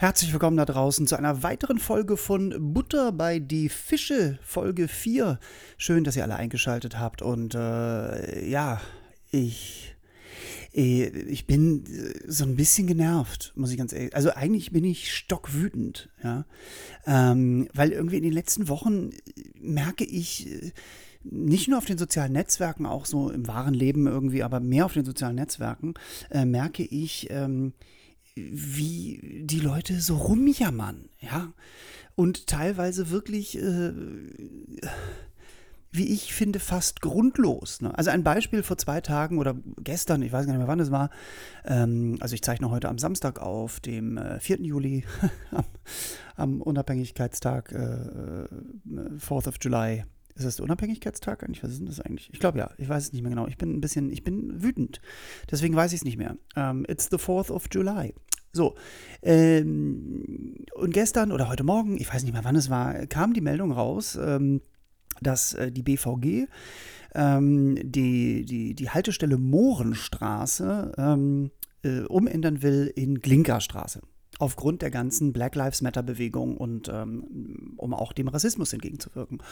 Herzlich willkommen da draußen zu einer weiteren Folge von Butter bei die Fische, Folge 4. Schön, dass ihr alle eingeschaltet habt und äh, ja, ich, äh, ich bin äh, so ein bisschen genervt, muss ich ganz ehrlich. Also eigentlich bin ich stockwütend, ja, ähm, weil irgendwie in den letzten Wochen merke ich äh, nicht nur auf den sozialen Netzwerken, auch so im wahren Leben irgendwie, aber mehr auf den sozialen Netzwerken, äh, merke ich, ähm, wie die Leute so rumjammern, ja. Und teilweise wirklich, äh, wie ich finde, fast grundlos. Ne? Also ein Beispiel vor zwei Tagen oder gestern, ich weiß gar nicht mehr, wann es war. Ähm, also ich zeichne heute am Samstag auf, dem äh, 4. Juli, am, am, Unabhängigkeitstag, äh, 4th of July. Ist das der Unabhängigkeitstag eigentlich? Was ist denn das eigentlich? Ich glaube ja, ich weiß es nicht mehr genau. Ich bin ein bisschen, ich bin wütend. Deswegen weiß ich es nicht mehr. Um, ähm, it's the 4th of July. So, ähm, und gestern oder heute Morgen, ich weiß nicht mehr wann es war, kam die Meldung raus, ähm, dass äh, die BVG ähm, die, die, die Haltestelle Mohrenstraße ähm, äh, umändern will in Glinkerstraße. Aufgrund der ganzen Black Lives Matter-Bewegung und ähm, um auch dem Rassismus entgegenzuwirken.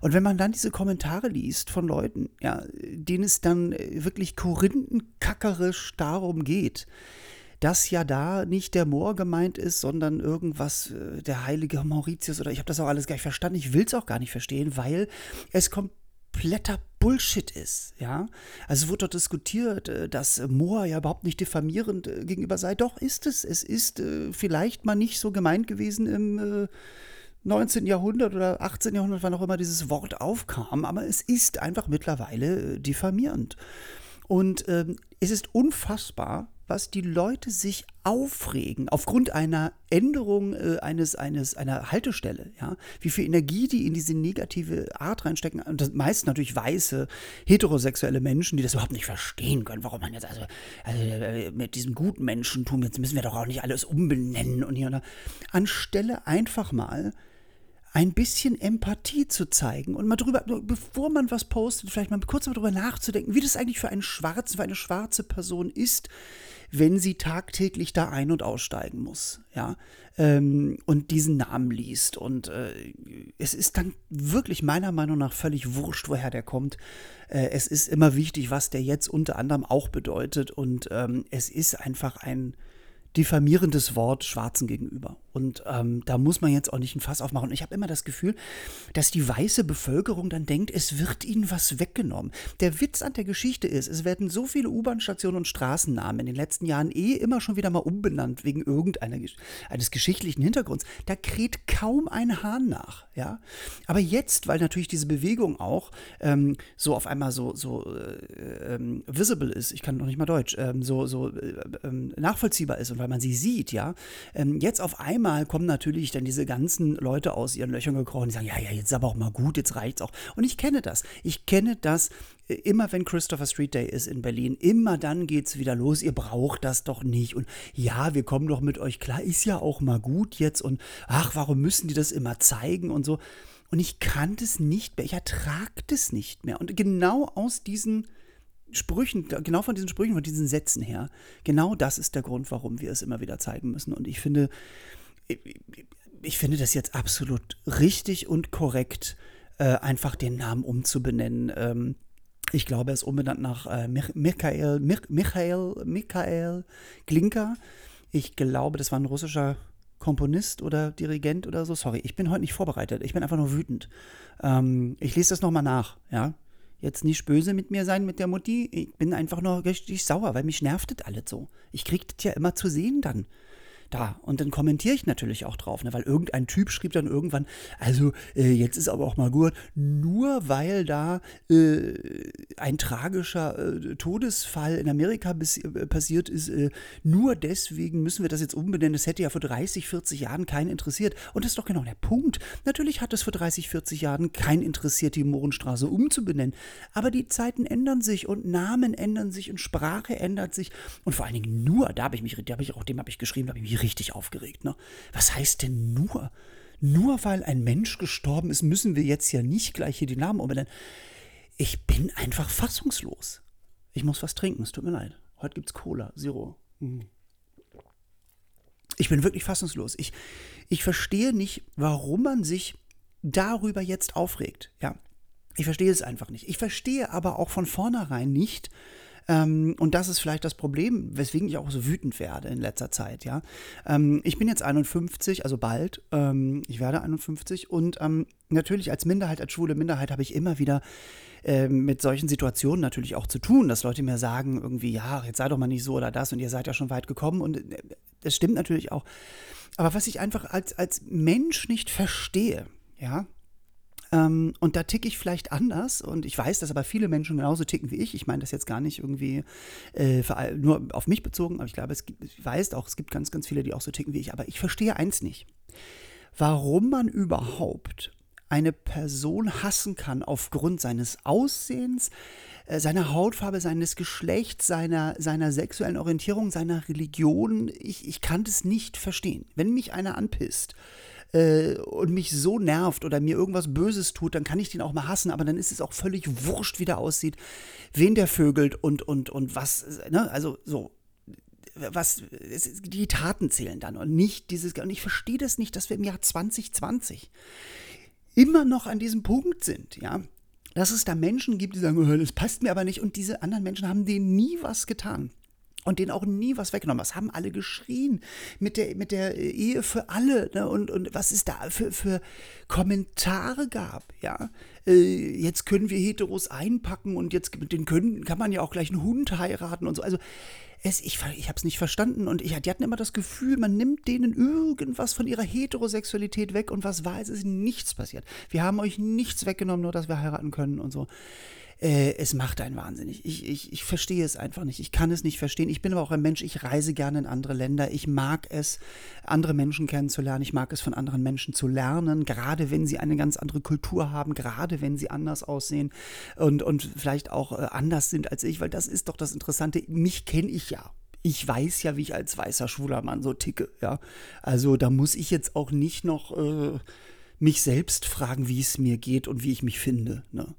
Und wenn man dann diese Kommentare liest von Leuten, ja, denen es dann wirklich korinthenkackerisch darum geht, dass ja da nicht der Moor gemeint ist, sondern irgendwas, äh, der heilige Mauritius oder ich habe das auch alles gar nicht verstanden. Ich will es auch gar nicht verstehen, weil es kompletter Bullshit ist, ja. Also es wurde dort diskutiert, äh, dass Moor ja überhaupt nicht diffamierend äh, gegenüber sei. Doch ist es. Es ist vielleicht mal nicht so gemeint gewesen im 19. Jahrhundert oder 18. Jahrhundert, wann auch immer dieses Wort aufkam, aber es ist einfach mittlerweile diffamierend. Und ähm, es ist unfassbar, was die Leute sich aufregen aufgrund einer Änderung äh, eines, eines, einer Haltestelle, ja, wie viel Energie die in diese negative Art reinstecken. Und das meist natürlich weiße, heterosexuelle Menschen, die das überhaupt nicht verstehen können, warum man jetzt, also, also äh, mit diesem guten Menschentum, jetzt müssen wir doch auch nicht alles umbenennen und hier und da. Anstelle einfach mal ein bisschen Empathie zu zeigen und mal drüber, bevor man was postet, vielleicht mal kurz mal drüber nachzudenken, wie das eigentlich für einen Schwarzen, für eine schwarze Person ist, wenn sie tagtäglich da ein- und aussteigen muss, ja, ähm, und diesen Namen liest. Und äh, es ist dann wirklich meiner Meinung nach völlig wurscht, woher der kommt. Äh, es ist immer wichtig, was der jetzt unter anderem auch bedeutet. Und ähm, es ist einfach ein diffamierendes Wort Schwarzen gegenüber. Und ähm, da muss man jetzt auch nicht ein Fass aufmachen. Und ich habe immer das Gefühl, dass die weiße Bevölkerung dann denkt, es wird ihnen was weggenommen. Der Witz an der Geschichte ist, es werden so viele U-Bahn-Stationen und Straßennamen in den letzten Jahren eh immer schon wieder mal umbenannt wegen irgendeines geschichtlichen Hintergrunds. Da kräht kaum ein Hahn nach. Ja? Aber jetzt, weil natürlich diese Bewegung auch ähm, so auf einmal so, so äh, ähm, visible ist, ich kann noch nicht mal Deutsch, ähm, so, so äh, ähm, nachvollziehbar ist und weil man sie sieht, ja, ähm, jetzt auf einmal kommen natürlich dann diese ganzen Leute aus ihren Löchern gekrochen, die sagen, ja, ja, jetzt ist aber auch mal gut, jetzt reicht's auch. Und ich kenne das. Ich kenne das äh, immer wenn Christopher Street Day ist in Berlin, immer dann geht's wieder los, ihr braucht das doch nicht und ja, wir kommen doch mit euch klar, ist ja auch mal gut jetzt und ach, warum müssen die das immer zeigen und so. Und ich kann das nicht mehr, ich ertrage das nicht mehr. Und genau aus diesen Sprüchen, genau von diesen Sprüchen, von diesen Sätzen her, genau das ist der Grund, warum wir es immer wieder zeigen müssen. Und ich finde, ich finde das jetzt absolut richtig und korrekt, äh, einfach den Namen umzubenennen. Ähm, ich glaube, er ist umbenannt nach äh, Michael, Michael, Michael Glinka. Ich glaube, das war ein russischer Komponist oder Dirigent oder so. Sorry, ich bin heute nicht vorbereitet. Ich bin einfach nur wütend. Ähm, ich lese das nochmal nach, ja jetzt nicht böse mit mir sein, mit der Mutti. Ich bin einfach nur richtig sauer, weil mich nervt das alles so. Ich krieg das ja immer zu sehen dann da. Und dann kommentiere ich natürlich auch drauf, ne? weil irgendein Typ schrieb dann irgendwann, also äh, jetzt ist aber auch mal gut, nur weil da äh, ein tragischer äh, Todesfall in Amerika bis, äh, passiert ist, äh, nur deswegen müssen wir das jetzt umbenennen. Das hätte ja vor 30, 40 Jahren keinen interessiert. Und das ist doch genau der Punkt. Natürlich hat es vor 30, 40 Jahren keinen interessiert, die Mohrenstraße umzubenennen. Aber die Zeiten ändern sich und Namen ändern sich und Sprache ändert sich. Und vor allen Dingen nur, da habe ich mich, da habe ich auch, dem habe ich geschrieben, da habe ich mich richtig aufgeregt. Ne? Was heißt denn nur? Nur weil ein Mensch gestorben ist, müssen wir jetzt ja nicht gleich hier die Namen umbenennen. Ich bin einfach fassungslos. Ich muss was trinken, es tut mir leid. Heute gibt's Cola, Zero. Mhm. Ich bin wirklich fassungslos. Ich, ich verstehe nicht, warum man sich darüber jetzt aufregt. Ja, ich verstehe es einfach nicht. Ich verstehe aber auch von vornherein nicht, ähm, und das ist vielleicht das Problem, weswegen ich auch so wütend werde in letzter Zeit, ja. Ähm, ich bin jetzt 51, also bald. Ähm, ich werde 51 und ähm, natürlich als Minderheit, als schwule Minderheit habe ich immer wieder ähm, mit solchen Situationen natürlich auch zu tun, dass Leute mir sagen, irgendwie, ja, jetzt sei doch mal nicht so oder das und ihr seid ja schon weit gekommen und äh, das stimmt natürlich auch. Aber was ich einfach als, als Mensch nicht verstehe, ja, ähm, und da ticke ich vielleicht anders und ich weiß, dass aber viele Menschen genauso ticken wie ich. Ich meine das jetzt gar nicht irgendwie äh, nur auf mich bezogen, aber ich glaube, es gibt, ich weiß auch, es gibt ganz, ganz viele, die auch so ticken wie ich. Aber ich verstehe eins nicht. Warum man überhaupt eine Person hassen kann aufgrund seines Aussehens, äh, seiner Hautfarbe, seines Geschlechts, seiner, seiner sexuellen Orientierung, seiner Religion. Ich, ich kann das nicht verstehen. Wenn mich einer anpisst, äh, und mich so nervt oder mir irgendwas Böses tut, dann kann ich den auch mal hassen, aber dann ist es auch völlig wurscht, wie der aussieht, wen der vögelt und, und, und was, ne? Also so, was, die Taten zählen dann und nicht dieses, und ich verstehe das nicht, dass wir im Jahr 2020 immer noch an diesem Punkt sind, ja. Dass es da Menschen gibt, die sagen, oh, das passt mir aber nicht und diese anderen Menschen haben denen nie was getan und denen auch nie was weggenommen. Was haben alle geschrien mit der, mit der Ehe für alle ne? und, und was es da für, für Kommentare gab, ja. Äh, jetzt können wir Heteros einpacken und jetzt mit den können, kann man ja auch gleich einen Hund heiraten und so. Also es, ich, ich habe es nicht verstanden und ich, die hatten immer das Gefühl, man nimmt denen irgendwas von ihrer Heterosexualität weg und was war, es ist nichts passiert. Wir haben euch nichts weggenommen, nur dass wir heiraten können und so äh, es macht einen wahnsinnig. Ich, ich, ich verstehe es einfach nicht. Ich kann es nicht verstehen. Ich bin aber auch ein Mensch, ich reise gerne in andere Länder. Ich mag es, andere Menschen kennenzulernen. Ich mag es, von anderen Menschen zu lernen, gerade wenn sie eine ganz andere Kultur haben, gerade wenn sie anders aussehen und, und vielleicht auch äh, anders sind als ich, weil das ist doch das Interessante. Mich kenne ich ja ich weiß ja, wie ich als weißer schwuler Mann so ticke, ja. Also da muss ich jetzt auch nicht noch äh, mich selbst fragen, wie es mir geht und wie ich mich finde. Ne?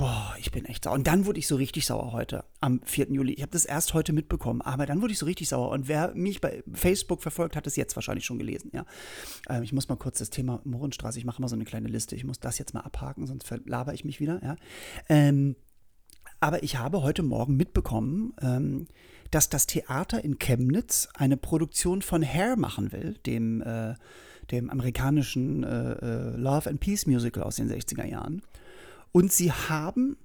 Boah, ich bin echt sauer. Und dann wurde ich so richtig sauer heute, am 4. Juli. Ich habe das erst heute mitbekommen, aber dann wurde ich so richtig sauer. Und wer mich bei Facebook verfolgt, hat es jetzt wahrscheinlich schon gelesen, ja. Ähm, ich muss mal kurz das Thema Mohrenstraße, ich mache mal so eine kleine Liste. Ich muss das jetzt mal abhaken, sonst verlaber ich mich wieder, ja. Ähm, aber ich habe heute Morgen mitbekommen, ähm, dass das Theater in Chemnitz eine Produktion von Hair machen will, dem, äh, dem amerikanischen äh, äh, Love and Peace Musical aus den 60er Jahren. Und sie haben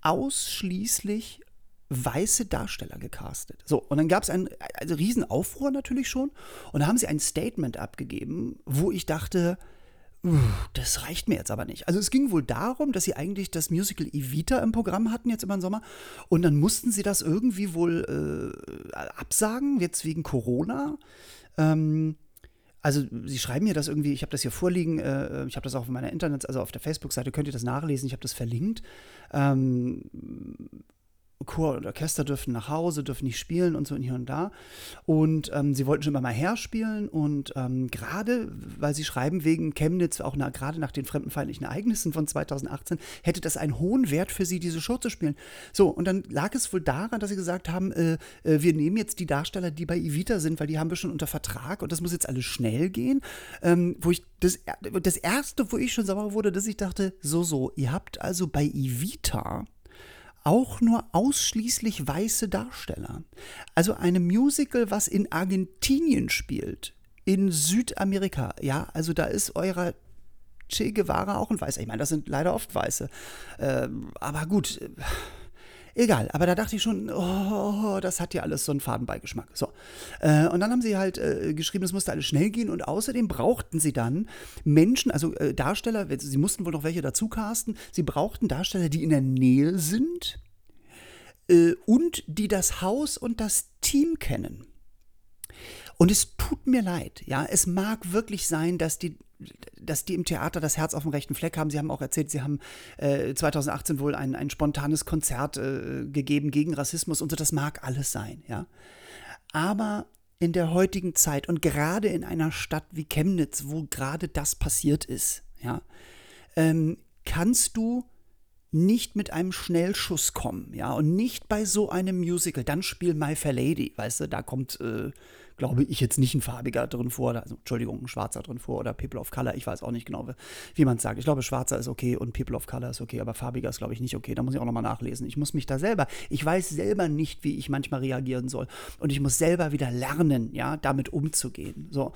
ausschließlich weiße Darsteller gecastet. So, und dann gab es einen also Riesenaufruhr natürlich schon. Und da haben sie ein Statement abgegeben, wo ich dachte, das reicht mir jetzt aber nicht. Also es ging wohl darum, dass sie eigentlich das Musical Evita im Programm hatten jetzt über den Sommer und dann mussten sie das irgendwie wohl äh, absagen, jetzt wegen Corona. Ähm, also sie schreiben mir das irgendwie, ich habe das hier vorliegen, äh, ich habe das auch auf meiner Internet, also auf der Facebook-Seite könnt ihr das nachlesen, ich habe das verlinkt. Ähm, Chor und Orchester dürfen nach Hause, dürfen nicht spielen und so und hier und da. Und ähm, sie wollten schon immer mal herspielen und ähm, gerade, weil sie schreiben wegen Chemnitz, auch na, gerade nach den fremdenfeindlichen Ereignissen von 2018, hätte das einen hohen Wert für sie, diese Show zu spielen. So, und dann lag es wohl daran, dass sie gesagt haben, äh, äh, wir nehmen jetzt die Darsteller, die bei Evita sind, weil die haben wir schon unter Vertrag und das muss jetzt alles schnell gehen. Ähm, wo ich das, das erste, wo ich schon sauer wurde, dass ich dachte, so, so, ihr habt also bei Evita auch nur ausschließlich weiße Darsteller. Also eine Musical, was in Argentinien spielt, in Südamerika. Ja, also da ist eurer Che Guevara auch ein Weißer. Ich meine, das sind leider oft Weiße. Ähm, aber gut. Egal, aber da dachte ich schon, oh, das hat ja alles so einen Fadenbeigeschmack. So. Äh, und dann haben sie halt äh, geschrieben, es musste alles schnell gehen und außerdem brauchten sie dann Menschen, also äh, Darsteller, sie mussten wohl noch welche dazu casten, sie brauchten Darsteller, die in der Nähe sind und die das Haus und das Team kennen. Und es tut mir leid, ja, es mag wirklich sein, dass die dass die im Theater das Herz auf dem rechten Fleck haben. Sie haben auch erzählt, sie haben äh, 2018 wohl ein, ein spontanes Konzert äh, gegeben gegen Rassismus und so. Das mag alles sein, ja. Aber in der heutigen Zeit und gerade in einer Stadt wie Chemnitz, wo gerade das passiert ist, ja, ähm, kannst du nicht mit einem Schnellschuss kommen, ja, und nicht bei so einem Musical. Dann spiel My Fair Lady, weißt du, da kommt äh, glaube ich, jetzt nicht ein farbiger drin vor, also Entschuldigung, ein schwarzer drin vor oder People of Color. Ich weiß auch nicht genau, wie man es sagt. Ich glaube, schwarzer ist okay und People of Color ist okay, aber farbiger ist, glaube ich, nicht okay. Da muss ich auch nochmal nachlesen. Ich muss mich da selber, ich weiß selber nicht, wie ich manchmal reagieren soll. Und ich muss selber wieder lernen, ja, damit umzugehen. So,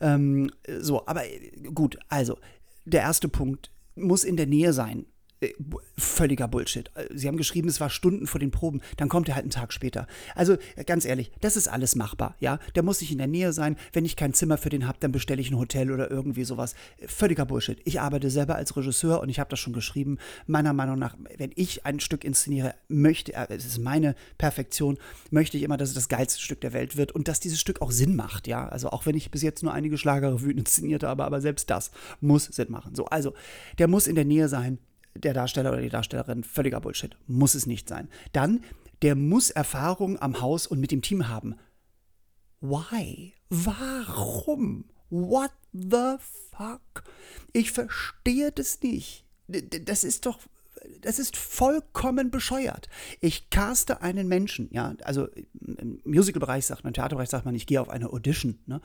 ähm, so aber gut, also, der erste Punkt muss in der Nähe sein äh, völliger Bullshit. Sie haben geschrieben, es war Stunden vor den Proben, dann kommt er halt einen Tag später. Also ganz ehrlich, das ist alles machbar, ja. Der muss nicht in der Nähe sein. Wenn ich kein Zimmer für den habe, dann bestelle ich ein Hotel oder irgendwie sowas. Völliger Bullshit. Ich arbeite selber als Regisseur und ich habe das schon geschrieben. Meiner Meinung nach, wenn ich ein Stück inszeniere, möchte, äh, es ist meine Perfektion, möchte ich immer, dass es das geilste Stück der Welt wird und dass dieses Stück auch Sinn macht, ja. Also auch wenn ich bis jetzt nur einige Schlagerrevuen inszeniert habe, aber selbst das muss Sinn machen. So, also der muss in der Nähe sein der Darsteller oder die Darstellerin völliger Bullshit. Muss es nicht sein. Dann, der muss Erfahrung am Haus und mit dem Team haben. Why? Warum? What the fuck? Ich verstehe das nicht. Das ist doch das ist vollkommen bescheuert. Ich caste einen Menschen, ja, also im Musical-Bereich sagt man, im Theaterbereich sagt man, ich gehe auf eine Audition. Ne?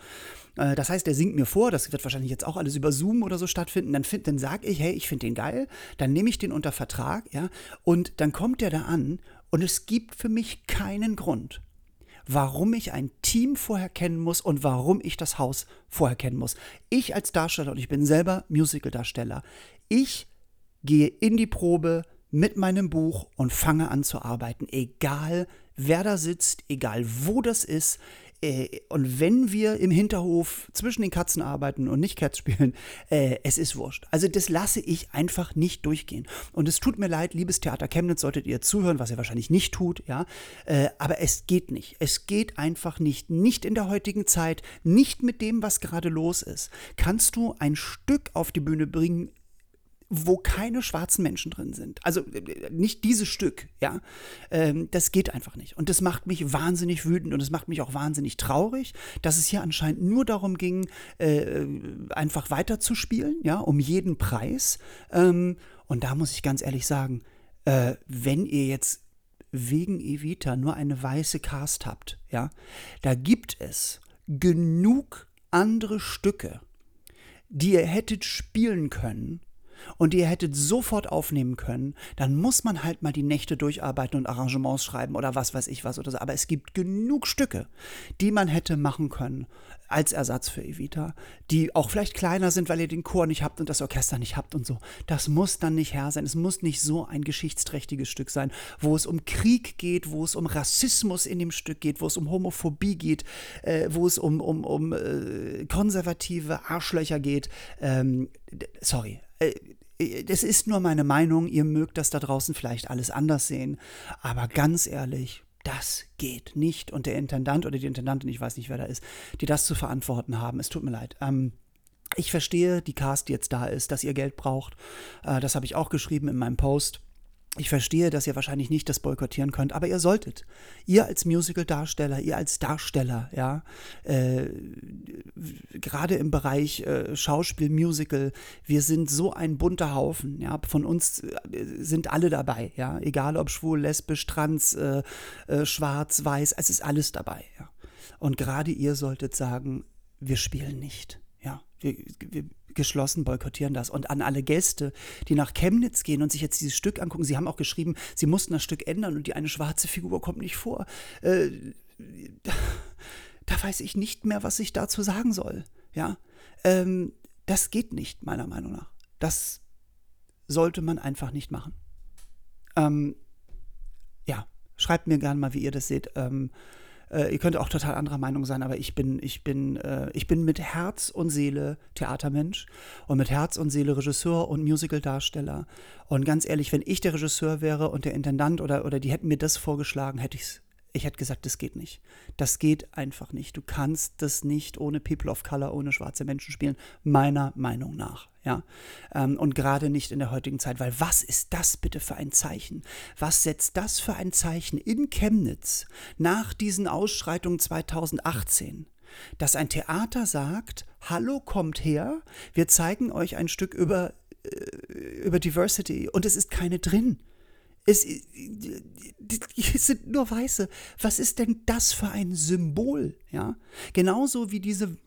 Äh, das heißt, der singt mir vor, das wird wahrscheinlich jetzt auch alles über Zoom oder so stattfinden. Dann, dann sage ich, hey, ich finde den geil, dann nehme ich den unter Vertrag, ja, und dann kommt der da an und es gibt für mich keinen Grund, warum ich ein Team vorher kennen muss und warum ich das Haus vorher kennen muss. Ich als Darsteller, und ich bin selber Musical-Darsteller, ich gehe in die Probe mit meinem Buch und fange an zu arbeiten, egal wer da sitzt, egal wo das ist. Äh, und wenn wir im Hinterhof zwischen den Katzen arbeiten und nicht Cats spielen, äh, es ist wurscht. Also das lasse ich einfach nicht durchgehen. Und es tut mir leid, liebes Theater Chemnitz, solltet ihr zuhören, was ihr wahrscheinlich nicht tut, ja. Äh, aber es geht nicht. Es geht einfach nicht. Nicht in der heutigen Zeit, nicht mit dem, was gerade los ist. Kannst du ein Stück auf die Bühne bringen, wo keine schwarzen Menschen drin sind. Also äh, nicht dieses Stück, ja. Ähm, das geht einfach nicht. Und das macht mich wahnsinnig wütend und es macht mich auch wahnsinnig traurig, dass es hier anscheinend nur darum ging, äh, einfach weiterzuspielen, ja, um jeden Preis. Ähm, und da muss ich ganz ehrlich sagen, äh, wenn ihr jetzt wegen Evita nur eine weiße Cast habt, ja, da gibt es genug andere Stücke, die ihr hättet spielen können, und ihr hättet sofort aufnehmen können, dann muss man halt mal die Nächte durcharbeiten und Arrangements schreiben oder was weiß ich was oder so. Aber es gibt genug Stücke, die man hätte machen können als Ersatz für Evita, die auch vielleicht kleiner sind, weil ihr den Chor nicht habt und das Orchester nicht habt und so. Das muss dann nicht her sein. Es muss nicht so ein geschichtsträchtiges Stück sein, wo es um Krieg geht, wo es um Rassismus in dem Stück geht, wo es um Homophobie geht, äh, wo es um, um, um äh, konservative Arschlöcher geht. Ähm, sorry, äh, das ist nur meine Meinung, ihr mögt das da draußen vielleicht alles anders sehen, aber ganz ehrlich, das geht nicht. Und der Intendant oder die Intendantin, ich weiß nicht, wer da ist, die das zu verantworten haben, es tut mir leid. Ähm, ich verstehe die Cast, die jetzt da ist, dass ihr Geld braucht. Äh, das habe ich auch geschrieben in meinem Post. Ich verstehe, dass ihr wahrscheinlich nicht das boykottieren könnt, aber ihr solltet. Ihr als Musical-Darsteller, ihr als Darsteller, ja, äh, gerade im Bereich äh, Schauspiel, Musical, wir sind so ein bunter Haufen, ja, von uns äh, sind alle dabei, ja, egal ob schwul, lesbisch, trans, äh, äh, schwarz, weiß, es ist alles dabei, ja. Und gerade ihr solltet sagen, wir spielen nicht, ja, wir, wir geschlossen boykottieren das. Und an alle Gäste, die nach Chemnitz gehen und sich jetzt dieses Stück angucken, sie haben auch geschrieben, sie mussten das Stück ändern und die eine schwarze Figur kommt nicht vor. Äh, da weiß ich nicht mehr, was ich dazu sagen soll. Ja, ähm, das geht nicht, meiner Meinung nach. Das sollte man einfach nicht machen. Ähm, ja, schreibt mir gerne mal, wie ihr das seht. Ähm, äh, ihr könnt auch total anderer Meinung sein, aber ich bin, ich bin, äh, ich bin mit Herz und Seele Theatermensch und mit Herz und Seele Regisseur und Musicaldarsteller. Und ganz ehrlich, wenn ich der Regisseur wäre und der Intendant oder, oder die hätten mir das vorgeschlagen, hätte ich es ich hätte gesagt, das geht nicht. Das geht einfach nicht. Du kannst das nicht ohne People of Color, ohne schwarze Menschen spielen, meiner Meinung nach. Ja, ähm, und gerade nicht in der heutigen Zeit, weil was ist das bitte für ein Zeichen? Was setzt das für ein Zeichen in Chemnitz nach diesen Ausschreitungen 2018? Dass ein Theater sagt, hallo, kommt her, wir zeigen euch ein Stück über, äh, über Diversity und es ist keine drin Es, es sind nur Weiße. Was ist denn das für ein Symbol? Ja, genauso wie diese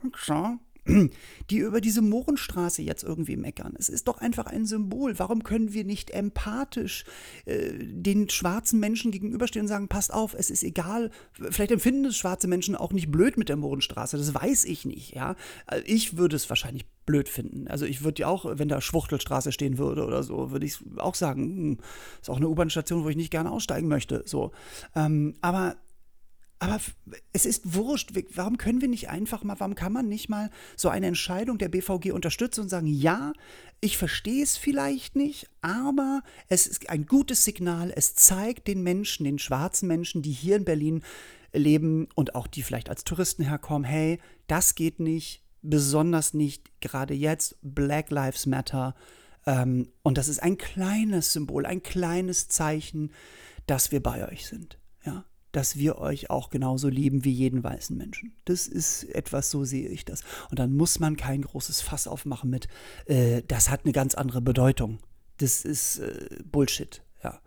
die über diese Mohrenstraße jetzt irgendwie meckern. Es ist doch einfach ein Symbol. Warum können wir nicht empathisch äh, den schwarzen Menschen gegenüberstehen und sagen, passt auf, es ist egal. Vielleicht empfinden es schwarze Menschen auch nicht blöd mit der Mohrenstraße, das weiß ich nicht. Ja? Äh, ich würde es wahrscheinlich blöd finden. Also ich würde ja auch, wenn da Schwuchtelstraße stehen würde oder so, würde ich auch sagen, hm, ist auch eine U-Bahn-Station, wo ich nicht gerne aussteigen möchte. So. Ähm, aber aber es ist wurscht. Warum können wir nicht einfach mal, warum kann man nicht mal so eine Entscheidung der BVG unterstützen und sagen, ja, ich verstehe es vielleicht nicht, aber es ist ein gutes Signal. Es zeigt den Menschen, den schwarzen Menschen, die hier in Berlin leben und auch die vielleicht als Touristen herkommen, hey, das geht nicht, besonders nicht gerade jetzt. Black Lives Matter. Ähm, und das ist ein kleines Symbol, ein kleines Zeichen, dass wir bei euch sind. Ja dass wir euch auch genauso lieben wie jeden weißen Menschen. Das ist etwas, so sehe ich das. Und dann muss man kein großes Fass aufmachen mit, äh, das hat eine ganz andere Bedeutung. Das ist äh, Bullshit. Ja.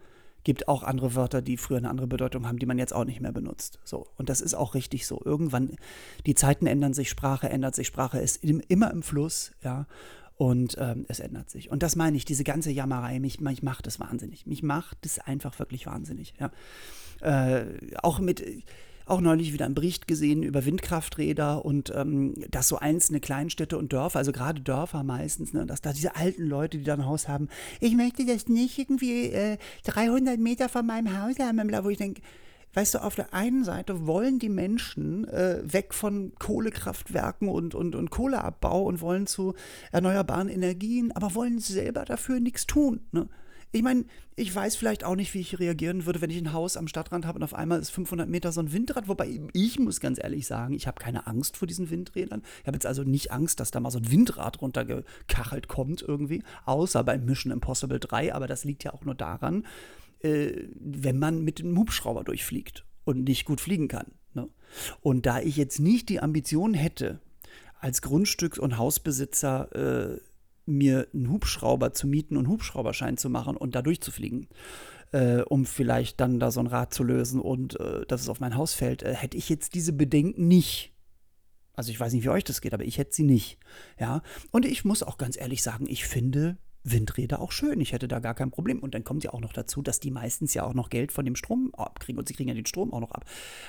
Gibt auch andere Wörter, die früher eine andere Bedeutung haben, die man jetzt auch nicht mehr benutzt. So. Und das ist auch richtig so. Irgendwann, die Zeiten ändern sich, Sprache ändert sich, Sprache ist im, immer im Fluss, ja. Und ähm, es ändert sich. Und das meine ich, diese ganze Jammerei, mich, mich macht das wahnsinnig. Mich macht das einfach wirklich wahnsinnig. Ja. Äh, auch mit auch neulich wieder einen Bericht gesehen über Windkrafträder und ähm, dass so einzelne Kleinstädte und Dörfer, also gerade Dörfer meistens, ne, dass da diese alten Leute, die da ein Haus haben, ich möchte das nicht irgendwie äh, 300 Meter von meinem Haus haben, wo ich denke, weißt du, auf der einen Seite wollen die Menschen äh, weg von Kohlekraftwerken und, und, und Kohleabbau und wollen zu erneuerbaren Energien, aber wollen selber dafür nichts tun. Ne? Ich meine, ich weiß vielleicht auch nicht, wie ich reagieren würde, wenn ich ein Haus am Stadtrand habe und auf einmal ist 500 Meter so ein Windrad. Wobei ich muss ganz ehrlich sagen, ich habe keine Angst vor diesen Windrädern. Ich habe jetzt also nicht Angst, dass da mal so ein Windrad runtergekachelt kommt irgendwie. Außer beim Mission Impossible 3. Aber das liegt ja auch nur daran, äh, wenn man mit dem Hubschrauber durchfliegt und nicht gut fliegen kann. Ne? Und da ich jetzt nicht die Ambition hätte, als Grundstücks- und Hausbesitzer äh, mir einen Hubschrauber zu mieten und Hubschrauberschein zu machen und da durchzufliegen. Äh, um vielleicht dann da so ein Rad zu lösen und äh, dass es auf mein Haus fällt, äh, hätte ich jetzt diese Bedenken nicht. Also ich weiß nicht, wie euch das geht, aber ich hätte sie nicht. Ja. Und ich muss auch ganz ehrlich sagen, ich finde Windräder auch schön. Ich hätte da gar kein Problem. Und dann kommt ja auch noch dazu, dass die meistens ja auch noch Geld von dem Strom abkriegen. Und sie kriegen ja den Strom auch noch ab.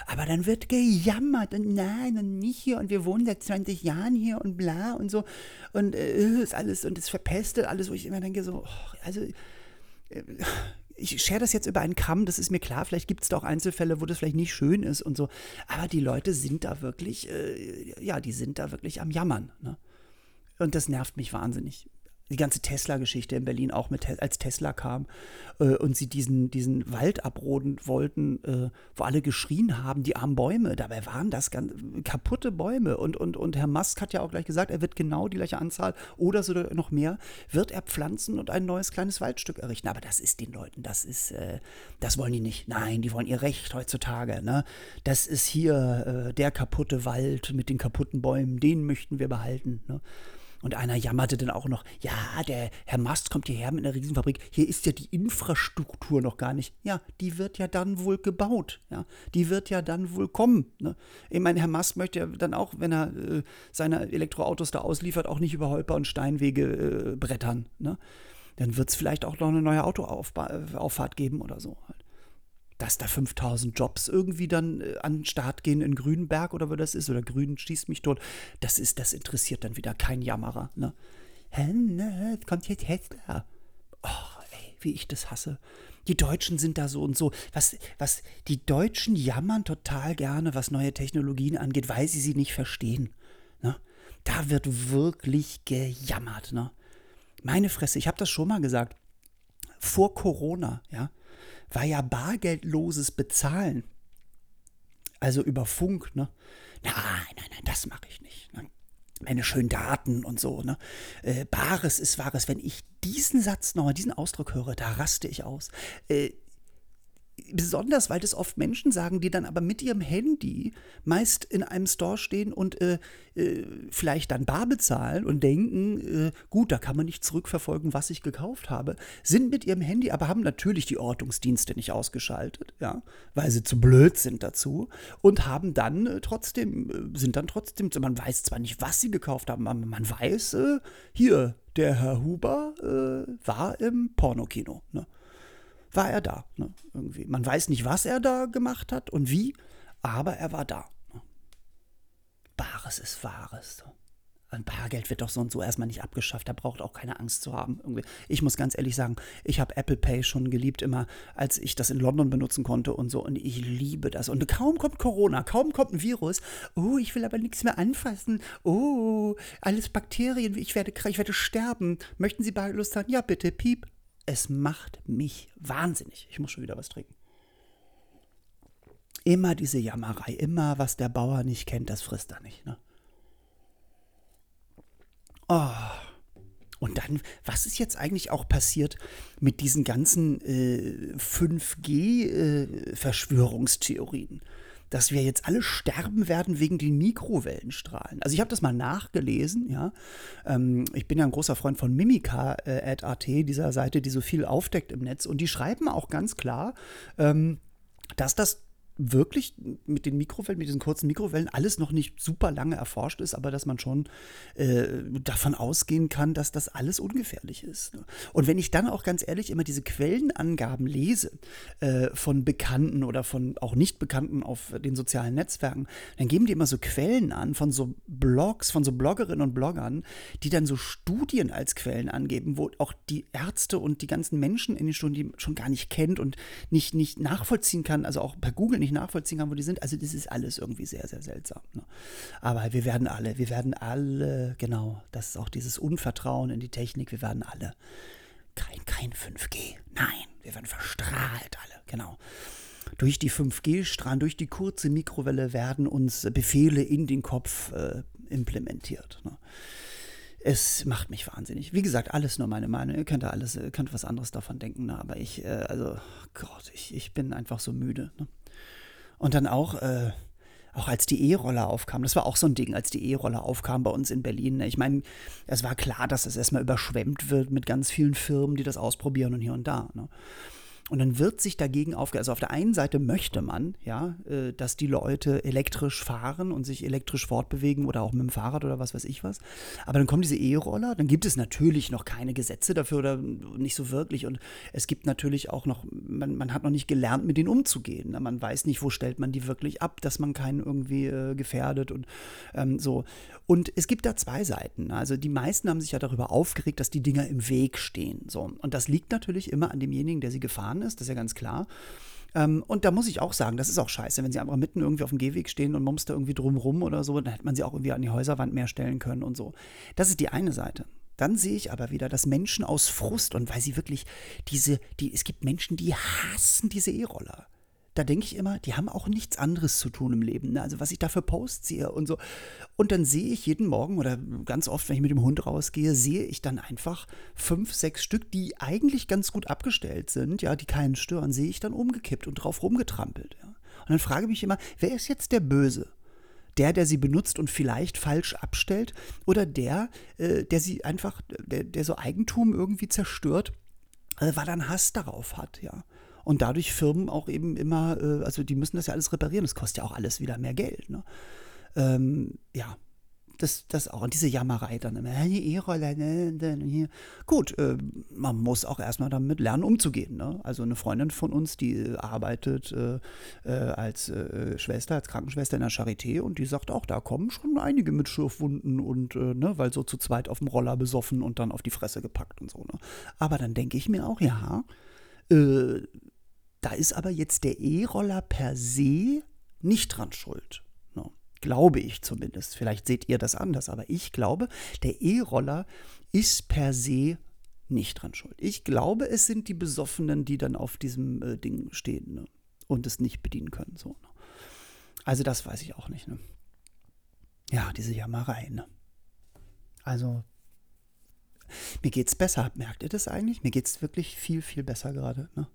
Aber dann wird gejammert und nein und nicht hier. Und wir wohnen seit 20 Jahren hier und bla und so. Und äh, ist alles und es verpestet alles, wo ich immer denke, so, oh, also. Äh, ich schere das jetzt über einen Kamm, das ist mir klar, vielleicht gibt es da auch Einzelfälle, wo das vielleicht nicht schön ist und so. Aber die Leute sind da wirklich, äh, ja, die sind da wirklich am Jammern. Ne? Und das nervt mich wahnsinnig die ganze Tesla-Geschichte in Berlin auch mit, als Tesla kam äh, und sie diesen, diesen Wald abroden wollten, äh, wo alle geschrien haben, die armen Bäume. Dabei waren das ganz kaputte Bäume. Und, und, und Herr Musk hat ja auch gleich gesagt, er wird genau die gleiche Anzahl oder so noch mehr, wird er pflanzen und ein neues kleines Waldstück errichten. Aber das ist den Leuten, das ist, äh, das wollen die nicht. Nein, die wollen ihr Recht heutzutage. Ne? Das ist hier äh, der kaputte Wald mit den kaputten Bäumen, den möchten wir behalten. Ne? Und einer jammerte dann auch noch, ja, der Herr Mast kommt hierher mit einer Riesenfabrik, hier ist ja die Infrastruktur noch gar nicht. Ja, die wird ja dann wohl gebaut, ja, die wird ja dann wohl kommen. Ne? Ich meine, Herr Mast möchte ja dann auch, wenn er äh, seine Elektroautos da ausliefert, auch nicht über Holper und Steinwege äh, brettern. Ne? Dann wird es vielleicht auch noch eine neue Autoauffahrt geben oder so. Halt dass da 5000 Jobs irgendwie dann äh, an den Start gehen in Grünberg oder wo das ist, oder Grün schießt mich tot, das ist, das interessiert dann wieder kein Jammerer, ne? Hä, ne, kommt jetzt Tesla. Oh, ey, wie ich das hasse. Die Deutschen sind da so und so. Was, was, die Deutschen jammern total gerne, was neue Technologien angeht, weil sie sie nicht verstehen. Ne? Da wird wirklich gejammert. Ne? Meine Fresse, ich habe das schon mal gesagt. Vor Corona, ja, war ja bargeldloses Bezahlen. Also über Funk, ne? Nein, nein, nein, das mache ich nicht. Ne? Meine schönen Daten und so, ne? Äh, Bares ist Wahres. Wenn ich diesen Satz nochmal, diesen Ausdruck höre, da raste ich aus. Äh, besonders, weil das oft Menschen sagen, die dann aber mit ihrem Handy meist in einem Store stehen und äh, äh, vielleicht dann bar bezahlen und denken, äh, gut, da kann man nicht zurückverfolgen, was ich gekauft habe, sind mit ihrem Handy, aber haben natürlich die Ortungsdienste nicht ausgeschaltet, ja, weil sie zu blöd sind dazu und haben dann äh, trotzdem, äh, sind dann trotzdem, man weiß zwar nicht, was sie gekauft haben, aber man weiß, äh, hier, der Herr Huber war im Pornokino, ne? War er da. Ne? Irgendwie. Man weiß nicht, was er da gemacht hat und wie, aber er war da. Ne? Bares ist Wahres. Ein Bargeld wird doch so und so erstmal nicht abgeschafft. Da braucht auch keine Angst zu haben. Irgendwie. Ich muss ganz ehrlich sagen, ich habe Apple Pay schon geliebt, immer als ich das in London benutzen konnte und so. Und ich liebe das. Und kaum kommt Corona, kaum kommt ein Virus. Oh, ich will aber nichts mehr anfassen. Oh, alles Bakterien. Ich werde, ich werde sterben. Möchten Sie Bargeldlust haben? Ja, bitte. Piep es macht mich wahnsinnig. Ich muss schon wieder was trinken. Immer diese Jammerei, immer was der Bauer nicht kennt, das frisst er nicht. Ne? Oh. Und dann, was ist jetzt eigentlich auch passiert mit diesen ganzen äh, 5G-Verschwörungstheorien? Äh, dass wir jetzt alle sterben werden wegen den Mikrowellenstrahlen. Also ich habe das mal nachgelesen, ja. Ähm, ich bin ja ein großer Freund von Mimika.at, äh, dieser Seite, die so viel aufdeckt im Netz. Und die schreiben auch ganz klar, ähm, dass das wirklich mit den Mikrowellen, mit diesen kurzen Mikrowellen alles noch nicht super lange erforscht ist, aber dass man schon äh, davon ausgehen kann, dass das alles ungefährlich ist. Ne? Und wenn ich dann auch ganz ehrlich immer diese Quellenangaben lese äh, von Bekannten oder von auch Nicht-Bekannten auf den sozialen Netzwerken, dann geben die immer so Quellen an von so Blogs, von so Bloggerinnen und Bloggern, die dann so Studien als Quellen angeben, wo auch die Ärzte und die ganzen Menschen in den Studien schon gar nicht kennt und nicht, nicht nachvollziehen kann, also auch per Google nicht nicht nachvollziehen kann, wo die sind. Also das ist alles irgendwie sehr, sehr seltsam. Ne? Aber wir werden alle, wir werden alle, genau, das ist auch dieses Unvertrauen in die Technik, wir werden alle kein, kein 5G. Nein, wir werden verstrahlt alle, genau. Durch die 5G-Strahlen, durch die kurze Mikrowelle werden uns Befehle in den Kopf äh, implementiert. Ne? es macht mich wahnsinnig. Wie gesagt, alles nur meine Meinung. Ihr könnt alles, ihr könnt was anderes davon denken, ne? aber ich, äh, also Gott, ich, ich bin einfach so müde. Ne? Und dann auch, äh, auch als die E-Roller aufkamen, das war auch so ein Ding, als die E-Roller aufkamen bei uns in Berlin. Ne? Ich meine, es war klar, dass es erstmal überschwemmt wird mit ganz vielen Firmen, die das ausprobieren und hier und da. Ne? Und dann wird sich dagegen aufge... Also auf der einen Seite möchte man, ja, äh, dass die Leute elektrisch fahren und sich elektrisch fortbewegen oder auch mit dem Fahrrad oder was weiß ich was. Aber dann kommen diese E-Roller, dann gibt es natürlich noch keine Gesetze dafür oder nicht so wirklich. Und es gibt natürlich auch noch, man, man hat noch nicht gelernt, mit denen umzugehen. Man weiß nicht, wo stellt man die wirklich ab, dass man keinen irgendwie äh, gefährdet und ähm, so. Und es gibt da zwei Seiten. Also die meisten haben sich ja darüber aufgeregt, dass die Dinger im Weg stehen. So. Und das liegt natürlich immer an demjenigen, der sie gefahren ist, das ist ja ganz klar. Ähm, und da muss ich auch sagen, das ist auch scheiße, wenn sie einfach mitten irgendwie auf dem Gehweg stehen und da irgendwie drumrum oder so, dann hätte man sie auch irgendwie an die Häuserwand mehr stellen können und so. Das ist die eine Seite. Dann sehe ich aber wieder, dass Menschen aus Frust und weil sie wirklich diese, die, es gibt Menschen, die hassen diese E-Roller da denke ich immer, die haben auch nichts anderes zu tun im Leben. Ne? Also was ich da für Posts sehe und so. Und dann sehe ich jeden Morgen oder ganz oft, wenn ich mit dem Hund rausgehe, sehe ich dann einfach fünf, sechs Stück, die eigentlich ganz gut abgestellt sind, ja, die keinen stören, sehe ich dann umgekippt und drauf rumgetrampelt. Ja? Und dann frage ich mich immer, wer ist jetzt der Böse? Der, der sie benutzt und vielleicht falsch abstellt, oder der, äh, der sie einfach, der, der so Eigentum irgendwie zerstört, äh, weil er einen Hass darauf hat, ja und dadurch Firmen auch eben immer, äh, also die müssen das ja alles reparieren, das kostet ja auch alles wieder mehr Geld. Ne? Ähm, ja, das, das auch. Und diese Jammerei dann immer, die E-Roller, ne, ne, Gut, äh, man muss auch erstmal damit lernen, umzugehen. Ne? Also eine Freundin von uns, die arbeitet äh, äh, als äh, Schwester, als Krankenschwester in der Charité und die sagt auch, da kommen schon einige mit Schürfwunden und, äh, ne, weil so zu zweit auf dem Roller besoffen und dann auf die Fresse gepackt und so. Ne? Aber dann denke ich mir auch, ja, äh, da ist aber jetzt der E-Roller per se nicht dran schuld. No, glaube ich zumindest. Vielleicht seht ihr das anders, aber ich glaube, der E-Roller ist per se nicht dran schuld. Ich glaube, es sind die Besoffenen, die dann auf diesem äh, Ding stehen ne? und es nicht bedienen können. So, ne? Also das weiß ich auch nicht. Ne? Ja, diese Jammerei. Ne? Also mir geht's besser. Merkt ihr das eigentlich? Mir geht's wirklich viel, viel besser gerade. Ne?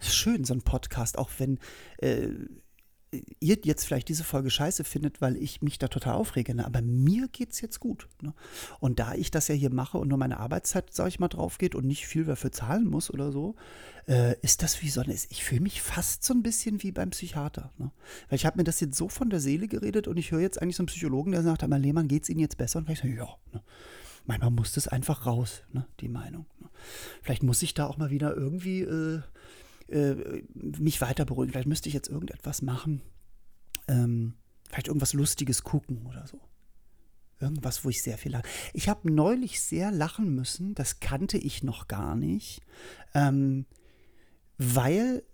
ist schön, so ein Podcast, auch wenn äh, ihr jetzt vielleicht diese Folge scheiße findet, weil ich mich da total aufrege, ne? aber mir geht es jetzt gut. Ne? Und da ich das ja hier mache und nur meine Arbeitszeit, sag ich mal, drauf geht und nicht viel dafür zahlen muss oder so, äh, ist das wie so eine, ich fühle mich fast so ein bisschen wie beim Psychiater. Ne? Weil ich habe mir das jetzt so von der Seele geredet und ich höre jetzt eigentlich so einen Psychologen, der sagt, mein Lehmann, geht es Ihnen jetzt besser? Und ich sage, ja. Manchmal muss das einfach raus, ne? die Meinung. Ne? Vielleicht muss ich da auch mal wieder irgendwie... Äh, äh, mich weiter beruhigen. Vielleicht müsste ich jetzt irgendetwas machen. Ähm, vielleicht irgendwas Lustiges gucken oder so. Irgendwas, wo ich sehr viel lache. Ich habe neulich sehr lachen müssen, das kannte ich noch gar nicht, ähm, weil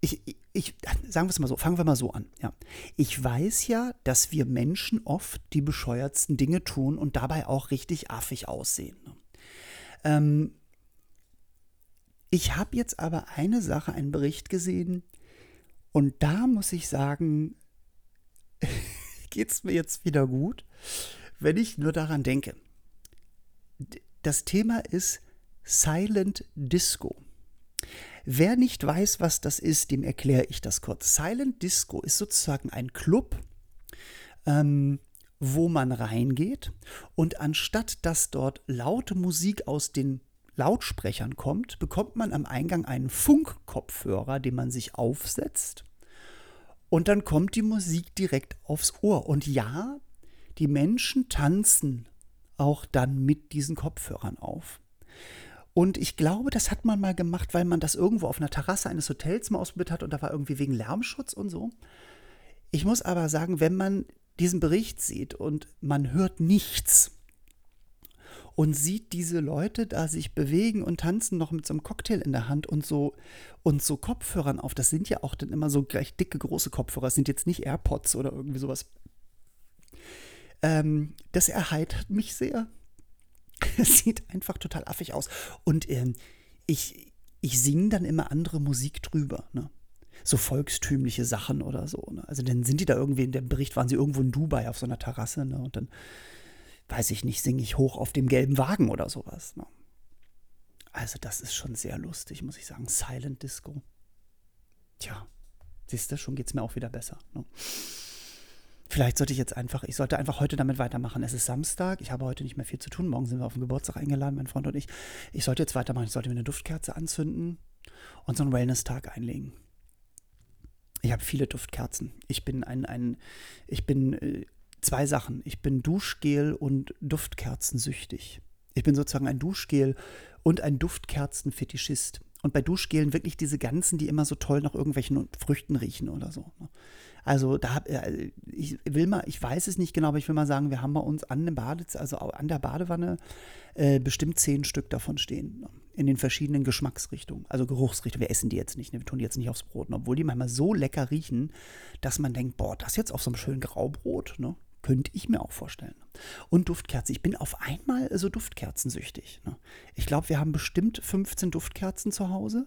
ich, ich, sagen wir es mal so, fangen wir mal so an. Ja. Ich weiß ja, dass wir Menschen oft die bescheuertsten Dinge tun und dabei auch richtig affig aussehen. Ne? Ähm, ich habe jetzt aber eine Sache, einen Bericht gesehen und da muss ich sagen, geht es mir jetzt wieder gut, wenn ich nur daran denke. Das Thema ist Silent Disco. Wer nicht weiß, was das ist, dem erkläre ich das kurz. Silent Disco ist sozusagen ein Club, ähm, wo man reingeht und anstatt dass dort laute Musik aus den Lautsprechern kommt, bekommt man am Eingang einen Funkkopfhörer, den man sich aufsetzt. Und dann kommt die Musik direkt aufs Ohr. Und ja, die Menschen tanzen auch dann mit diesen Kopfhörern auf. Und ich glaube, das hat man mal gemacht, weil man das irgendwo auf einer Terrasse eines Hotels mal ausprobiert hat und da war irgendwie wegen Lärmschutz und so. Ich muss aber sagen, wenn man diesen Bericht sieht und man hört nichts, und sieht diese Leute da sich bewegen und tanzen noch mit so einem Cocktail in der Hand und so und so Kopfhörern auf. Das sind ja auch dann immer so gleich dicke große Kopfhörer, das sind jetzt nicht AirPods oder irgendwie sowas. Ähm, das erheitert mich sehr. Es sieht einfach total affig aus. Und ähm, ich, ich singe dann immer andere Musik drüber. Ne? so volkstümliche Sachen oder so. Ne? Also dann sind die da irgendwie, in dem Bericht waren sie irgendwo in Dubai auf so einer Terrasse ne? und dann weiß ich nicht, singe ich hoch auf dem gelben Wagen oder sowas. Ne? Also das ist schon sehr lustig, muss ich sagen. Silent Disco. Tja, siehst du, schon geht es mir auch wieder besser. Ne? Vielleicht sollte ich jetzt einfach, ich sollte einfach heute damit weitermachen. Es ist Samstag, ich habe heute nicht mehr viel zu tun. Morgen sind wir auf den Geburtstag eingeladen, mein Freund und ich. Ich sollte jetzt weitermachen. Ich sollte mir eine Duftkerze anzünden und so einen Wellness-Tag einlegen. Ich habe viele Duftkerzen. Ich bin ein, ein ich bin äh, zwei Sachen. Ich bin Duschgel und Duftkerzensüchtig. Ich bin sozusagen ein Duschgel und ein Duftkerzenfetischist. Und bei Duschgelen wirklich diese ganzen, die immer so toll nach irgendwelchen Früchten riechen oder so. Ne? Also da äh, ich will mal, ich weiß es nicht genau, aber ich will mal sagen, wir haben bei uns an dem Bade, also an der Badewanne äh, bestimmt zehn Stück davon stehen. Ne? In den verschiedenen Geschmacksrichtungen, also Geruchsrichtungen. Wir essen die jetzt nicht, ne? wir tun die jetzt nicht aufs Brot, ne? obwohl die manchmal so lecker riechen, dass man denkt, boah, das jetzt auf so einem schönen Graubrot, ne? Könnte ich mir auch vorstellen. Und Duftkerzen. Ich bin auf einmal so Duftkerzensüchtig. Ne? Ich glaube, wir haben bestimmt 15 Duftkerzen zu Hause.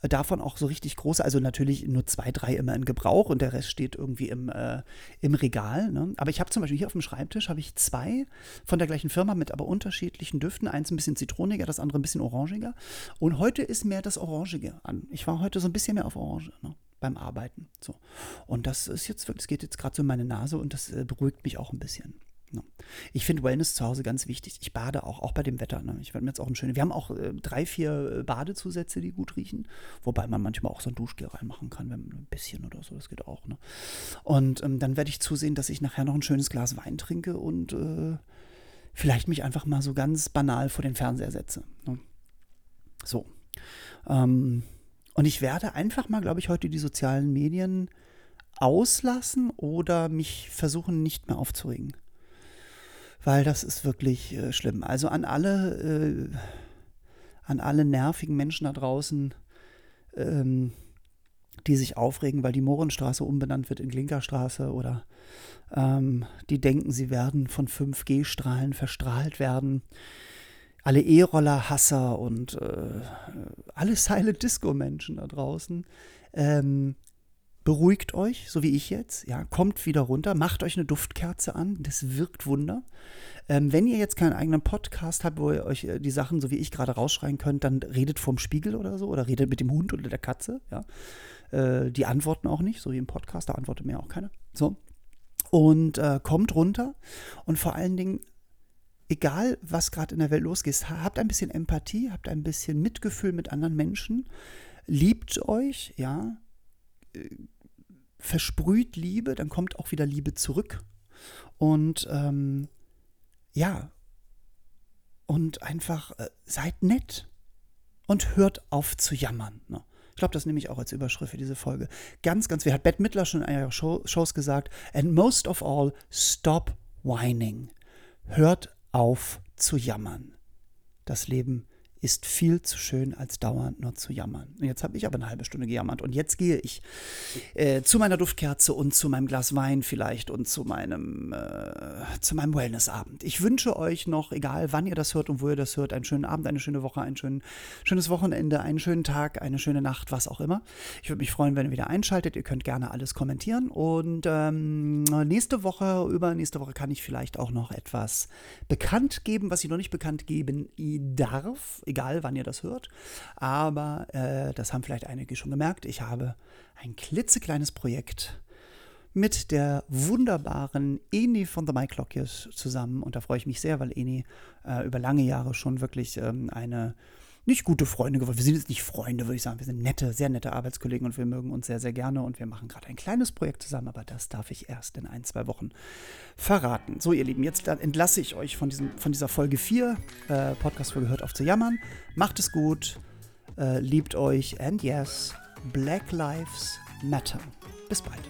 Äh, davon auch so richtig große. Also natürlich nur zwei, drei immer in Gebrauch und der Rest steht irgendwie im, äh, im Regal. Ne? Aber ich habe zum Beispiel hier auf dem Schreibtisch ich zwei von der gleichen Firma mit aber unterschiedlichen Düften. Eins ein bisschen zitroniger, das andere ein bisschen orangiger. Und heute ist mehr das Orangige an. Ich war heute so ein bisschen mehr auf Orange. Ne? Beim Arbeiten. So. Und das ist jetzt, das geht jetzt gerade so in meine Nase und das äh, beruhigt mich auch ein bisschen. Ne? Ich finde Wellness zu Hause ganz wichtig. Ich bade auch, auch bei dem Wetter. Ne? Ich werde mir jetzt auch ein schönes. Wir haben auch äh, drei, vier äh, Badezusätze, die gut riechen. Wobei man manchmal auch so ein Duschgel reinmachen kann, wenn man ein bisschen oder so. Das geht auch. Ne? Und ähm, dann werde ich zusehen, dass ich nachher noch ein schönes Glas Wein trinke und äh, vielleicht mich einfach mal so ganz banal vor den Fernseher setze. Ne? So. Ähm, und ich werde einfach mal, glaube ich, heute die sozialen Medien auslassen oder mich versuchen, nicht mehr aufzuregen. Weil das ist wirklich äh, schlimm. Also an alle, äh, an alle nervigen Menschen da draußen, ähm, die sich aufregen, weil die Mohrenstraße umbenannt wird in Klinkerstraße oder ähm, die denken, sie werden von 5G-Strahlen verstrahlt werden alle E-Roller-Hasser und äh, alle Silent Disco-Menschen da draußen. Ähm, beruhigt euch, so wie ich jetzt, ja, kommt wieder runter, macht euch eine Duftkerze an, das wirkt Wunder. Ähm, wenn ihr jetzt keinen eigenen Podcast habt, wo ihr euch äh, die Sachen, so wie ich gerade rausschreien könnt, dann redet vorm Spiegel oder so oder redet mit dem Hund oder der Katze, ja. Äh, die antworten auch nicht, so wie im Podcast, da antwortet mir auch keiner. So. Und äh, kommt runter und vor allen Dingen egal was gerade in der Welt losgeht, habt ein bisschen Empathie, habt ein bisschen Mitgefühl mit anderen Menschen, liebt euch, ja, äh, versprüht Liebe, dann kommt auch wieder Liebe zurück. Und ähm, ja, und einfach äh, seid nett und hört auf zu jammern. Ne? Ich glaube, das nehme ich auch als Überschrift für diese Folge. Ganz, ganz viel. Hat Bette Mittler schon in einer Show, Shows gesagt. And most of all, stop whining. Hört auf zu jammern. Das Leben ist viel zu schön, als dauernd nur zu jammern. Und jetzt habe ich aber eine halbe Stunde gejammert. Und jetzt gehe ich äh, zu meiner Duftkerze und zu meinem Glas Wein vielleicht und zu meinem, äh, meinem Wellnessabend. Ich wünsche euch noch, egal wann ihr das hört und wo ihr das hört, einen schönen Abend, eine schöne Woche, ein schön, schönes Wochenende, einen schönen Tag, eine schöne Nacht, was auch immer. Ich würde mich freuen, wenn ihr wieder einschaltet. Ihr könnt gerne alles kommentieren. Und ähm, nächste Woche, übernächste Woche kann ich vielleicht auch noch etwas bekannt geben, was ich noch nicht bekannt geben darf egal wann ihr das hört. Aber äh, das haben vielleicht einige schon gemerkt. Ich habe ein klitzekleines Projekt mit der wunderbaren Eni von The Mike Lockjes zusammen. Und da freue ich mich sehr, weil Eni äh, über lange Jahre schon wirklich ähm, eine nicht gute Freunde geworden. Wir sind jetzt nicht Freunde, würde ich sagen. Wir sind nette, sehr nette Arbeitskollegen und wir mögen uns sehr, sehr gerne und wir machen gerade ein kleines Projekt zusammen, aber das darf ich erst in ein, zwei Wochen verraten. So, ihr Lieben, jetzt entlasse ich euch von, diesem, von dieser Folge 4. Äh, Podcast-Folge hört auf zu jammern. Macht es gut, äh, liebt euch and yes, Black Lives Matter. Bis bald.